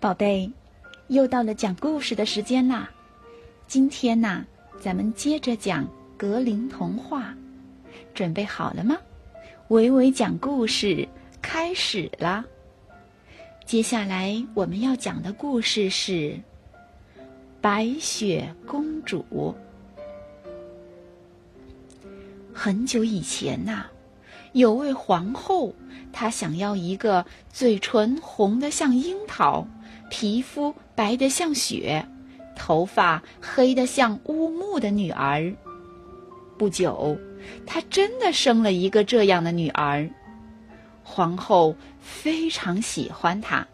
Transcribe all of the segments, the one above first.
宝贝，又到了讲故事的时间啦！今天呐，咱们接着讲格林童话，准备好了吗？伟伟讲故事开始啦！接下来我们要讲的故事是《白雪公主》。很久以前呐，有位皇后，她想要一个嘴唇红的像樱桃。皮肤白得像雪，头发黑得像乌木的女儿。不久，她真的生了一个这样的女儿。皇后非常喜欢她，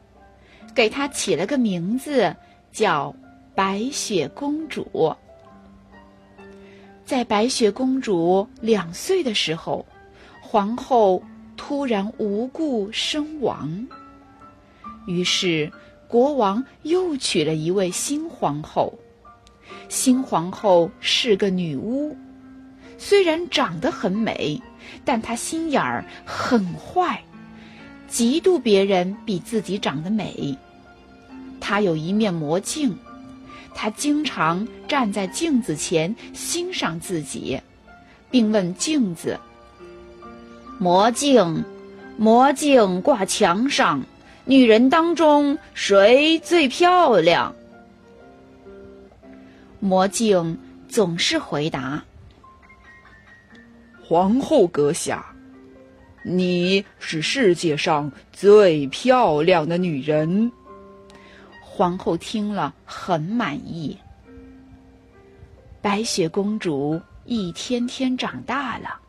给她起了个名字，叫白雪公主。在白雪公主两岁的时候，皇后突然无故身亡，于是。国王又娶了一位新皇后，新皇后是个女巫，虽然长得很美，但她心眼儿很坏，嫉妒别人比自己长得美。她有一面魔镜，她经常站在镜子前欣赏自己，并问镜子：“魔镜，魔镜挂墙上。”女人当中谁最漂亮？魔镜总是回答：“皇后阁下，你是世界上最漂亮的女人。”皇后听了很满意。白雪公主一天天长大了，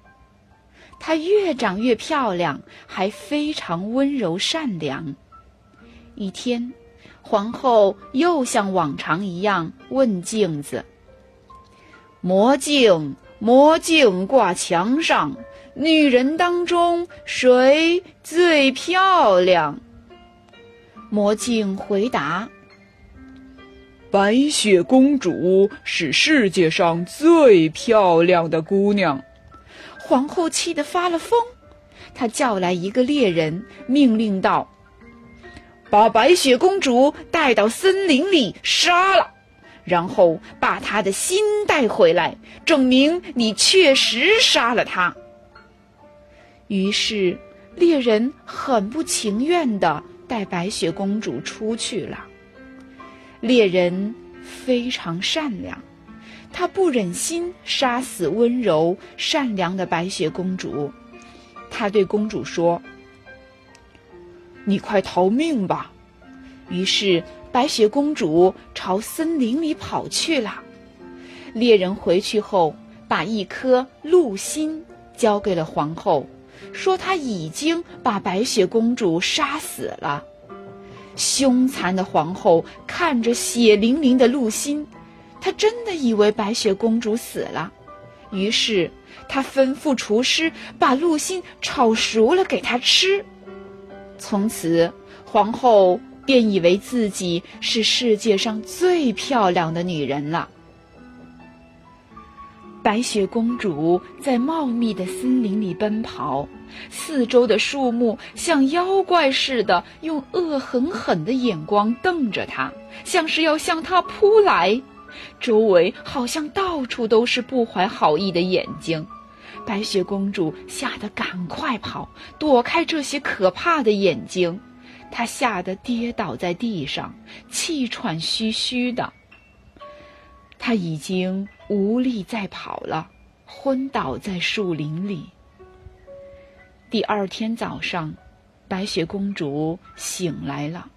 她越长越漂亮，还非常温柔善良。一天，皇后又像往常一样问镜子：“魔镜，魔镜挂墙上，女人当中谁最漂亮？”魔镜回答：“白雪公主是世界上最漂亮的姑娘。”皇后气得发了疯，她叫来一个猎人，命令道。把白雪公主带到森林里杀了，然后把她的心带回来，证明你确实杀了她。于是，猎人很不情愿地带白雪公主出去了。猎人非常善良，他不忍心杀死温柔善良的白雪公主，他对公主说。你快逃命吧！于是白雪公主朝森林里跑去了。猎人回去后，把一颗鹿心交给了皇后，说他已经把白雪公主杀死了。凶残的皇后看着血淋淋的鹿心，她真的以为白雪公主死了，于是她吩咐厨师把鹿心炒熟了给她吃。从此，皇后便以为自己是世界上最漂亮的女人了。白雪公主在茂密的森林里奔跑，四周的树木像妖怪似的，用恶狠狠的眼光瞪着她，像是要向她扑来。周围好像到处都是不怀好意的眼睛。白雪公主吓得赶快跑，躲开这些可怕的眼睛。她吓得跌倒在地上，气喘吁吁的。她已经无力再跑了，昏倒在树林里。第二天早上，白雪公主醒来了，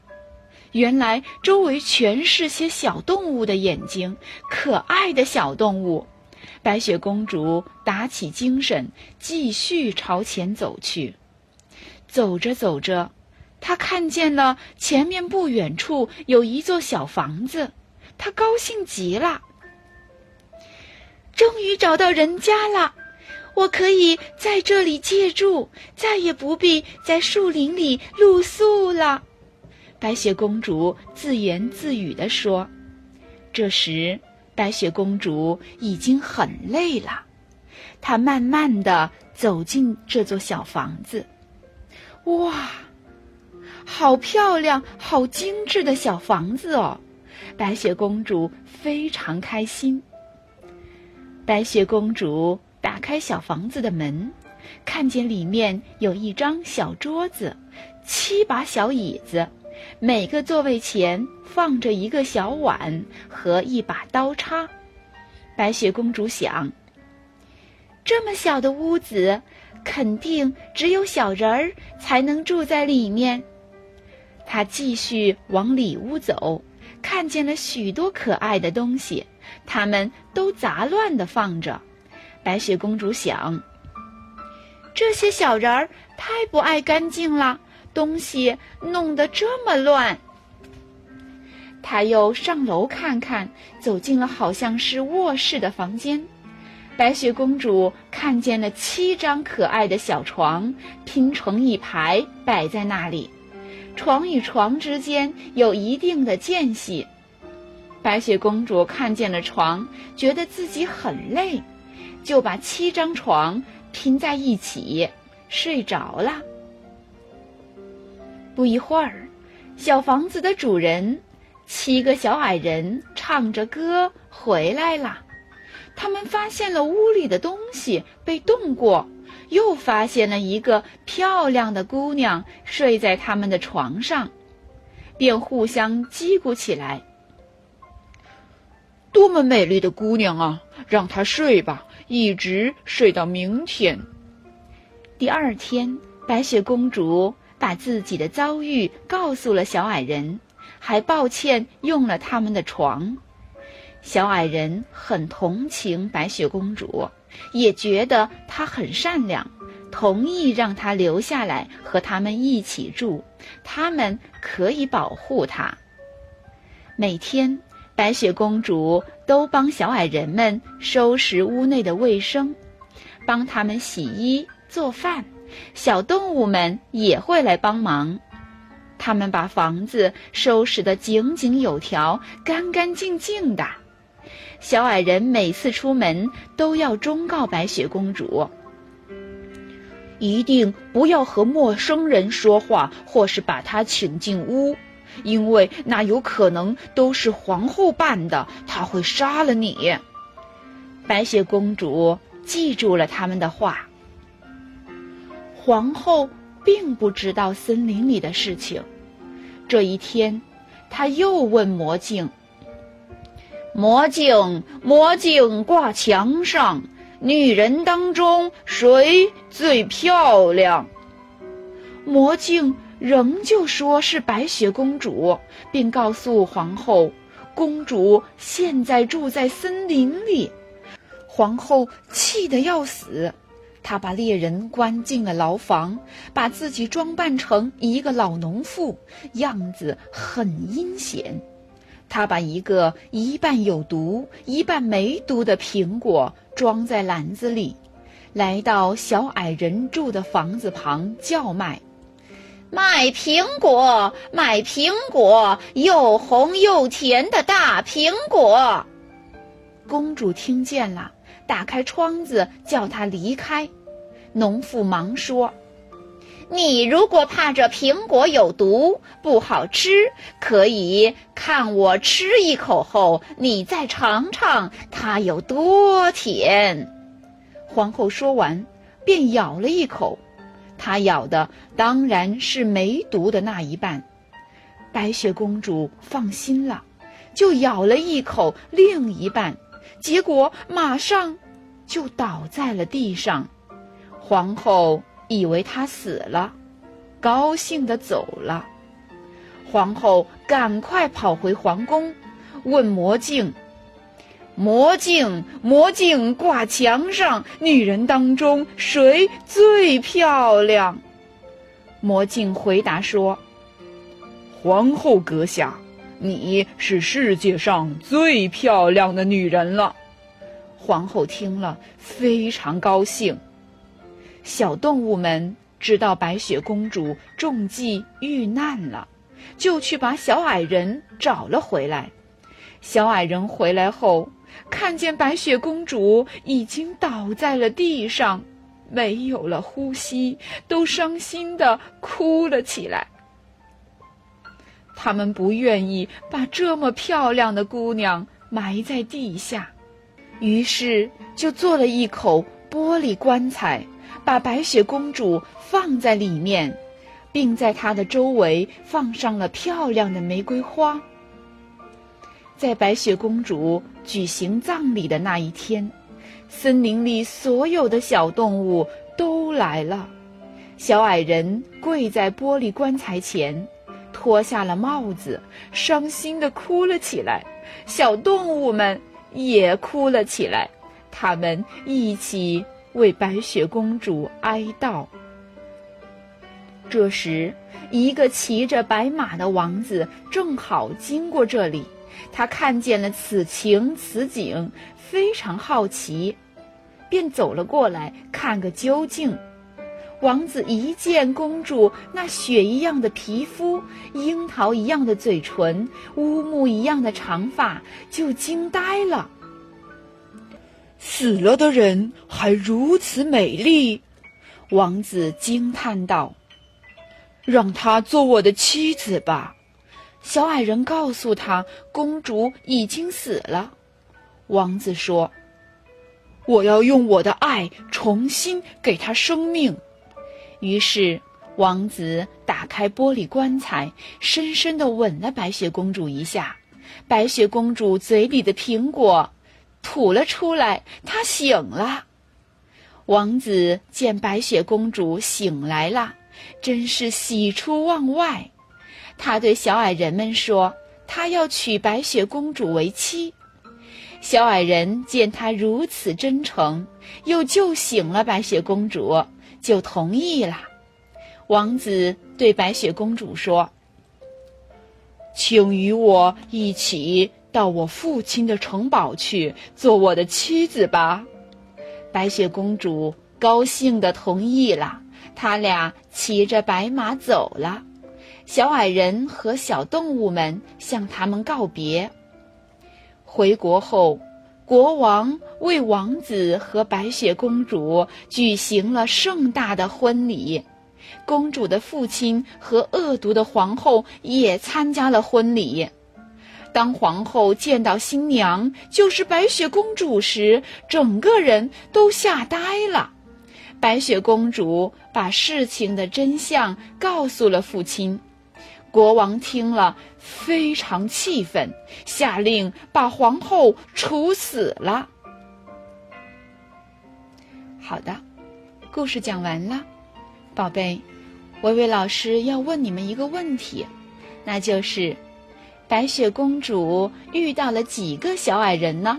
原来周围全是些小动物的眼睛，可爱的小动物。白雪公主打起精神，继续朝前走去。走着走着，她看见了前面不远处有一座小房子，她高兴极了。终于找到人家了，我可以在这里借住，再也不必在树林里露宿了。白雪公主自言自语地说。这时。白雪公主已经很累了，她慢慢的走进这座小房子。哇，好漂亮、好精致的小房子哦！白雪公主非常开心。白雪公主打开小房子的门，看见里面有一张小桌子，七把小椅子，每个座位前放着一个小碗和一把刀叉。白雪公主想：这么小的屋子，肯定只有小人儿才能住在里面。她继续往里屋走。看见了许多可爱的东西，它们都杂乱地放着。白雪公主想：这些小人儿太不爱干净了，东西弄得这么乱。她又上楼看看，走进了好像是卧室的房间。白雪公主看见了七张可爱的小床，拼成一排摆在那里。床与床之间有一定的间隙，白雪公主看见了床，觉得自己很累，就把七张床拼在一起睡着了。不一会儿，小房子的主人七个小矮人唱着歌回来了，他们发现了屋里的东西被动过。又发现了一个漂亮的姑娘睡在他们的床上，便互相叽咕起来：“多么美丽的姑娘啊！让她睡吧，一直睡到明天。”第二天，白雪公主把自己的遭遇告诉了小矮人，还抱歉用了他们的床。小矮人很同情白雪公主。也觉得她很善良，同意让她留下来和他们一起住，他们可以保护她。每天，白雪公主都帮小矮人们收拾屋内的卫生，帮他们洗衣做饭，小动物们也会来帮忙。他们把房子收拾得井井有条、干干净净的。小矮人每次出门都要忠告白雪公主：一定不要和陌生人说话，或是把他请进屋，因为那有可能都是皇后办的，她会杀了你。白雪公主记住了他们的话。皇后并不知道森林里的事情。这一天，她又问魔镜。魔镜，魔镜挂墙上，女人当中谁最漂亮？魔镜仍旧说是白雪公主，并告诉皇后，公主现在住在森林里。皇后气得要死，他把猎人关进了牢房，把自己装扮成一个老农妇，样子很阴险。他把一个一半有毒、一半没毒的苹果装在篮子里，来到小矮人住的房子旁叫卖：“卖苹果，卖苹果，又红又甜的大苹果。”公主听见了，打开窗子叫他离开。农妇忙说。你如果怕这苹果有毒不好吃，可以看我吃一口后，你再尝尝它有多甜。皇后说完，便咬了一口，她咬的当然是没毒的那一半。白雪公主放心了，就咬了一口另一半，结果马上就倒在了地上。皇后。以为他死了，高兴地走了。皇后赶快跑回皇宫，问魔镜：“魔镜，魔镜挂墙上，女人当中谁最漂亮？”魔镜回答说：“皇后阁下，你是世界上最漂亮的女人了。”皇后听了非常高兴。小动物们知道白雪公主中计遇难了，就去把小矮人找了回来。小矮人回来后，看见白雪公主已经倒在了地上，没有了呼吸，都伤心的哭了起来。他们不愿意把这么漂亮的姑娘埋在地下，于是就做了一口玻璃棺材，把白雪公主放在里面，并在她的周围放上了漂亮的玫瑰花。在白雪公主举行葬礼的那一天，森林里所有的小动物都来了。小矮人跪在玻璃棺材前，脱下了帽子，伤心地哭了起来。小动物们也哭了起来，他们一起为白雪公主哀悼。这时，一个骑着白马的王子正好经过这里。他看见了此情此景，非常好奇，便走了过来看个究竟。王子一见公主那雪一样的皮肤、樱桃一样的嘴唇、乌木一样的长发，就惊呆了。死了的人还如此美丽，王子惊叹道：“让她做我的妻子吧。”小矮人告诉他：“公主已经死了。”王子说：“我要用我的爱重新给她生命。”于是，王子打开玻璃棺材，深深的吻了白雪公主一下。白雪公主嘴里的苹果吐了出来，他醒了。王子见白雪公主醒来了，真是喜出望外。他对小矮人们说：“他要娶白雪公主为妻。”小矮人见他如此真诚，又救醒了白雪公主，就同意了。王子对白雪公主说：“请与我一起到我父亲的城堡去，做我的妻子吧。”白雪公主高兴地同意了。他俩骑着白马走了。小矮人和小动物们向他们告别。回国后，国王为王子和白雪公主举行了盛大的婚礼。公主的父亲和恶毒的皇后也参加了婚礼。当皇后见到新娘就是白雪公主时，整个人都吓呆了。白雪公主把事情的真相告诉了父亲。国王听了非常气愤，下令把皇后处死了。好的，故事讲完了，宝贝，维维老师要问你们一个问题，那就是：白雪公主遇到了几个小矮人呢？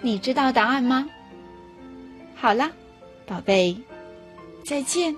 你知道答案吗？好了，宝贝，再见。